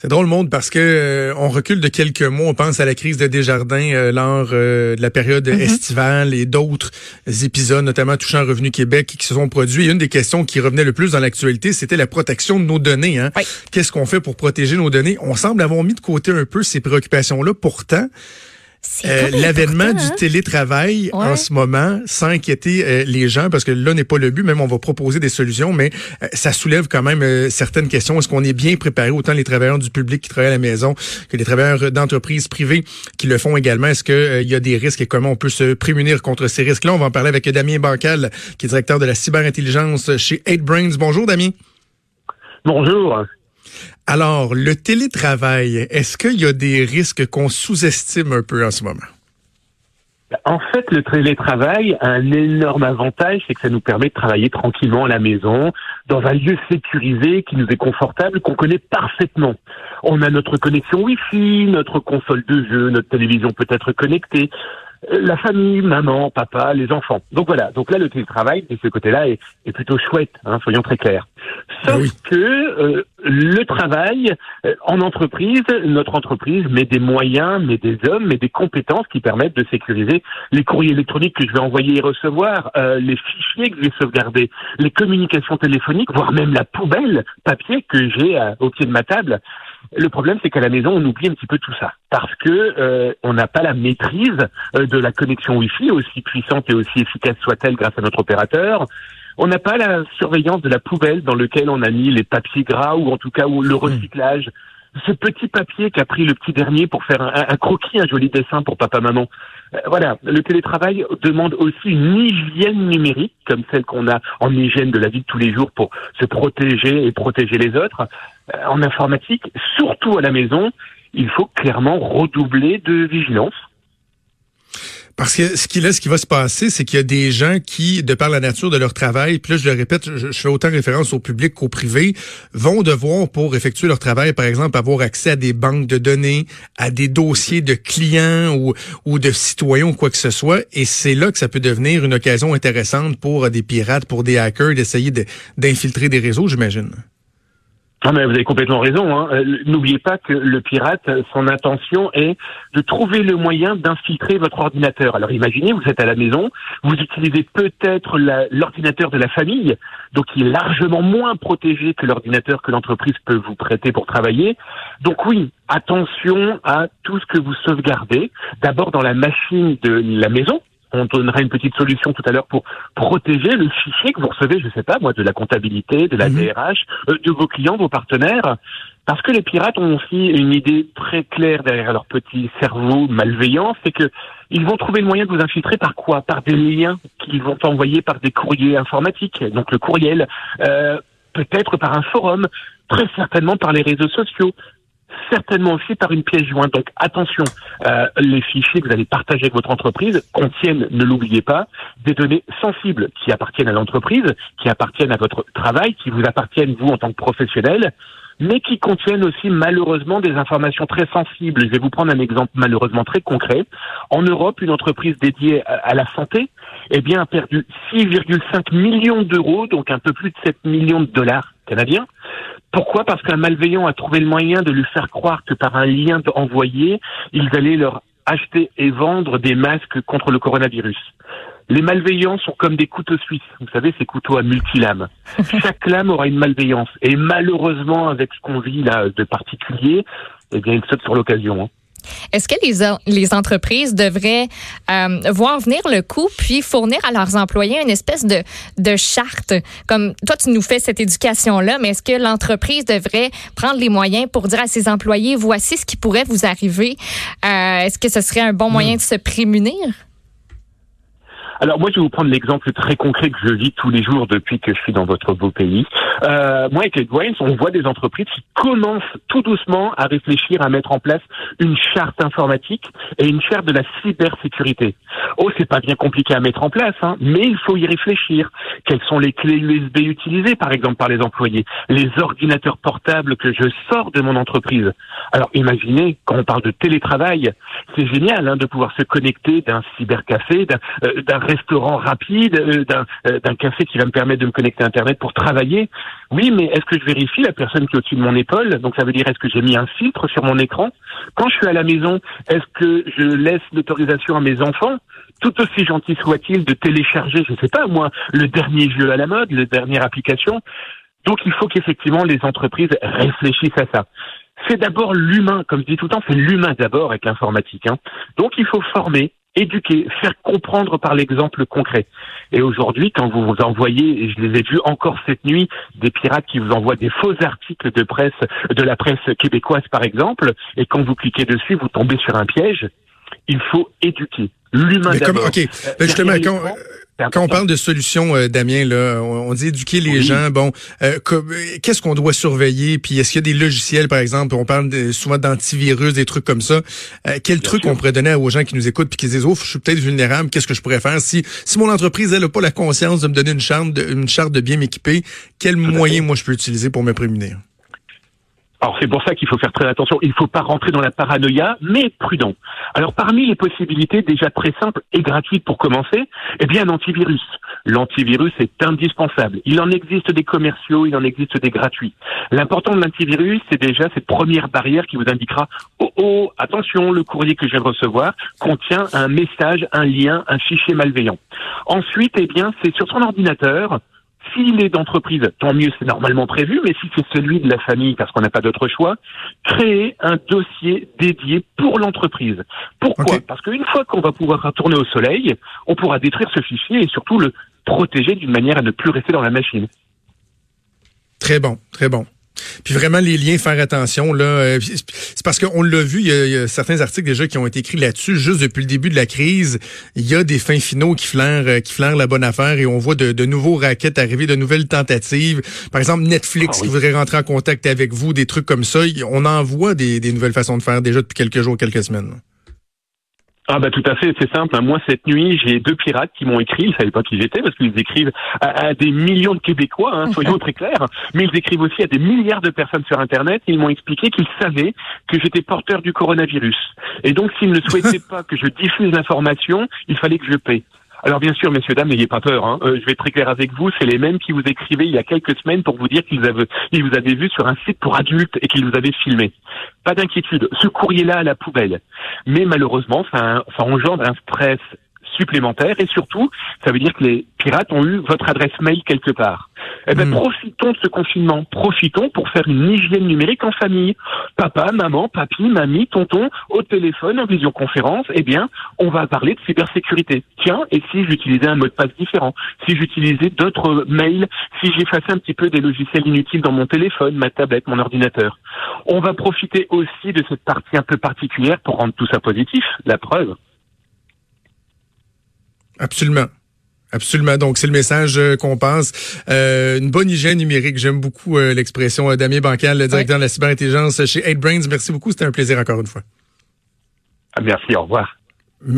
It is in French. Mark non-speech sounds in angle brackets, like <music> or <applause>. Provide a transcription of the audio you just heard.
C'est drôle, monde, parce que euh, on recule de quelques mois. On pense à la crise de Desjardins euh, lors euh, de la période mm-hmm. estivale et d'autres épisodes, notamment touchant Revenu Québec, qui se sont produits. Et une des questions qui revenait le plus dans l'actualité, c'était la protection de nos données. Hein? Qu'est-ce qu'on fait pour protéger nos données? On semble avoir mis de côté un peu ces préoccupations-là. Pourtant, euh, l'avènement du hein? télétravail en ce moment, sans inquiéter euh, les gens, parce que là n'est pas le but, même on va proposer des solutions, mais euh, ça soulève quand même certaines questions. Est-ce qu'on est bien préparé, autant les travailleurs du public qui travaillent à la maison que les travailleurs d'entreprises privées qui le font également? Est-ce qu'il y a des risques et comment on peut se prémunir contre ces risques-là? On va en parler avec Damien Bancal, qui est directeur de la cyberintelligence chez 8Brains. Bonjour Damien. Bonjour. Alors, le télétravail, est-ce qu'il y a des risques qu'on sous-estime un peu en ce moment? En fait, le télétravail a un énorme avantage, c'est que ça nous permet de travailler tranquillement à la maison, dans un lieu sécurisé qui nous est confortable, qu'on connaît parfaitement. On a notre connexion Wi-Fi, notre console de jeu, notre télévision peut être connectée la famille, maman, papa, les enfants. Donc voilà. Donc là, le télétravail de ce côté-là est, plutôt chouette. Hein, soyons très clairs. Sauf que euh, le travail euh, en entreprise, notre entreprise met des moyens, met des hommes, met des compétences qui permettent de sécuriser les courriers électroniques que je vais envoyer et recevoir, euh, les fichiers que je vais sauvegarder, les communications téléphoniques, voire même la poubelle papier que j'ai au pied de ma table. Le problème, c'est qu'à la maison, on oublie un petit peu tout ça parce que euh, on n'a pas la maîtrise euh, de la connexion Wi-Fi, aussi puissante et aussi efficace soit-elle grâce à notre opérateur. On n'a pas la surveillance de la poubelle dans laquelle on a mis les papiers gras ou en tout cas ou le hmm. recyclage. Ce petit papier qu'a pris le petit dernier pour faire un, croquis, un joli dessin pour papa-maman. Euh, voilà, le télétravail demande aussi une hygiène numérique, comme celle qu'on a en hygiène de la vie de tous les jours pour se protéger et protéger les autres. Euh, en informatique, surtout à la maison, il faut clairement redoubler de vigilance. Parce que ce qui, là, ce qui va se passer, c'est qu'il y a des gens qui, de par la nature de leur travail, puis là, je le répète, je, fais autant référence au public qu'au privé, vont devoir, pour effectuer leur travail, par exemple, avoir accès à des banques de données, à des dossiers de clients ou, ou de citoyens ou quoi que ce soit. Et c'est là que ça peut devenir une occasion intéressante pour des pirates, pour des hackers, d'essayer d'infiltrer des réseaux, j'imagine. Ah mais vous avez complètement raison. Hein. Euh, n'oubliez pas que le pirate, son intention est de trouver le moyen d'infiltrer votre ordinateur. Alors imaginez, vous êtes à la maison, vous utilisez peut-être l'ordinateur de la famille, donc il est largement moins protégé que l'ordinateur que l'entreprise peut vous prêter pour travailler. Donc oui, attention à tout ce que vous sauvegardez. D'abord dans la machine de la maison, on donnera une petite solution tout à l'heure pour protéger le fichier que vous recevez, je ne sais pas moi, de la comptabilité, de la DRH, mhm. euh, de vos clients, vos partenaires. Parce que les pirates ont aussi une idée très claire derrière leur petit cerveau malveillant, c'est que ils vont trouver le moyen de vous infiltrer par quoi? Par des liens qu'ils vont envoyer par des courriers informatiques, donc le courriel, euh, peut-être par un forum, très certainement par les réseaux sociaux certainement aussi par une pièce jointe. Donc attention, euh, les fichiers que vous allez partager avec votre entreprise contiennent, ne l'oubliez pas, des données sensibles qui appartiennent à l'entreprise, qui appartiennent à votre travail, qui vous appartiennent vous en tant que professionnel mais qui contiennent aussi malheureusement des informations très sensibles. Je vais vous prendre un exemple malheureusement très concret. En Europe, une entreprise dédiée à la santé eh bien, a perdu 6,5 millions d'euros, donc un peu plus de 7 millions de dollars canadiens, pourquoi? Parce qu'un malveillant a trouvé le moyen de lui faire croire que par un lien envoyé, ils allaient leur acheter et vendre des masques contre le coronavirus. Les malveillants sont comme des couteaux suisses. Vous savez, ces couteaux à multilames. <laughs> Chaque lame aura une malveillance. Et malheureusement, avec ce qu'on vit là de particulier, eh bien, ils sautent sur l'occasion. Hein. Est-ce que les, les entreprises devraient euh, voir venir le coup puis fournir à leurs employés une espèce de, de charte? Comme toi, tu nous fais cette éducation-là, mais est-ce que l'entreprise devrait prendre les moyens pour dire à ses employés, voici ce qui pourrait vous arriver? Euh, est-ce que ce serait un bon moyen hmm. de se prémunir? Alors moi, je vais vous prendre l'exemple très concret que je vis tous les jours depuis que je suis dans votre beau pays. Euh, moi, avec les on voit des entreprises qui commencent tout doucement à réfléchir à mettre en place une charte informatique et une charte de la cybersécurité. Oh, c'est pas bien compliqué à mettre en place, hein, mais il faut y réfléchir. Quelles sont les clés USB utilisées, par exemple, par les employés? Les ordinateurs portables que je sors de mon entreprise. Alors, imaginez, quand on parle de télétravail, c'est génial hein, de pouvoir se connecter d'un cybercafé, d'un euh, restaurant rapide, euh, euh, d'un café qui va me permettre de me connecter à Internet pour travailler. Oui, mais est-ce que je vérifie la personne qui est au-dessus de mon épaule? Donc ça veut dire est-ce que j'ai mis un filtre sur mon écran? Quand je suis à la maison, est-ce que je laisse l'autorisation à mes enfants? Tout aussi gentil soit-il, de télécharger, je ne sais pas moi, le dernier jeu à la mode, la dernière application. Donc il faut qu'effectivement les entreprises réfléchissent à ça. C'est d'abord l'humain, comme je dis tout le temps, c'est l'humain d'abord avec l'informatique. Hein. Donc il faut former, éduquer, faire comprendre par l'exemple concret. Et aujourd'hui, quand vous vous envoyez, et je les ai vus encore cette nuit, des pirates qui vous envoient des faux articles de presse, de la presse québécoise par exemple, et quand vous cliquez dessus, vous tombez sur un piège, il faut éduquer. L'humain d'abord. OK. Ben, justement, quand, quand on parle de solutions, euh, Damien, là, on, dit éduquer les gens. Bon, euh, qu'est-ce qu'on doit surveiller? Puis est-ce qu'il y a des logiciels, par exemple On parle souvent d'antivirus, des trucs comme ça. Euh, quel truc on pourrait donner aux gens qui nous écoutent puis qui disent, oh, je suis peut-être vulnérable. Qu'est-ce que je pourrais faire? Si si mon entreprise elle a pas la conscience de me donner une charte de, une charte de bien m'équiper Quel moyen moi je peux utiliser pour me prémunir? Alors c'est pour ça qu'il faut faire très attention. Il ne faut pas rentrer dans la paranoïa, mais prudent. Alors parmi les possibilités déjà très simples et gratuites pour commencer, eh bien un antivirus. L'antivirus est indispensable. Il en existe des commerciaux, il en existe des gratuits. L'important de l'antivirus, c'est déjà cette première barrière qui vous indiquera oh oh attention, le courrier que je viens de recevoir contient un message, un lien, un fichier malveillant. Ensuite, eh bien c'est sur son ordinateur s'il est d'entreprise, tant mieux, c'est normalement prévu, mais si c'est celui de la famille, parce qu'on n'a pas d'autre choix, créer un dossier dédié pour l'entreprise. Pourquoi Parce qu'une fois qu'on va pouvoir retourner au soleil, on pourra détruire ce fichier et surtout le protéger d'une manière à ne plus rester dans la machine. Très bon, très bon. Puis vraiment, les liens, faire attention. là. Euh, c'est parce qu'on l'a vu, il y, a, certains articles déjà qui ont été écrits là-dessus. Juste depuis le début de la crise, il y a des fins finaux qui flairent, euh, qui flairent la bonne affaire et on voit de, nouveaux raquettes arriver, de nouvelles tentatives. Par exemple, Netflix ah qui voudrait rentrer en contact avec vous, des trucs comme ça. On en voit des, des nouvelles façons de faire déjà depuis quelques jours, quelques semaines. Ah bah tout à fait, c'est simple. Moi cette nuit, j'ai deux pirates qui m'ont écrit. Ils savaient pas qui j'étais parce qu'ils écrivent à, des millions de Québécois, hein, soyons <laughs> très clairs. Mais ils écrivent aussi à des milliards de personnes sur Internet. Ils m'ont expliqué qu'ils savaient que j'étais porteur du coronavirus. Et donc s'ils ne souhaitaient <laughs> pas que je diffuse l'information, il fallait que je paie. Alors bien sûr, messieurs, dames, n'ayez pas peur. Hein. Euh, je vais être très clair avec vous. C'est les mêmes qui vous écrivaient il y a quelques semaines pour vous dire qu'ils vous avaient vu sur un site pour adultes et qu'ils vous avaient filmé. Pas d'inquiétude. Ce courrier-là à la poubelle. Mais malheureusement, ça engendre un stress supplémentaire et surtout, ça veut dire que les pirates ont eu votre adresse mail quelque part. Eh ben, hmm. profitons de ce confinement. Profitons pour faire une hygiène numérique en famille. Papa, maman, papy, mamie, tonton, au téléphone, en visioconférence, eh bien, on va parler de cybersécurité. Tiens, et si j'utilisais un mot de passe différent? Si j'utilisais d'autres mails? Si j'effaçais un petit peu des logiciels inutiles dans mon téléphone, ma tablette, mon ordinateur? On va profiter aussi de cette partie un peu particulière pour rendre tout ça positif. La preuve. Absolument. Absolument. Donc, c'est le message euh, qu'on pense. Euh, une bonne hygiène numérique. J'aime beaucoup euh, l'expression. Damien Bancal, le directeur de la cyberintelligence chez 8Brains. Merci beaucoup. C'était un plaisir encore une fois. Merci. Au revoir.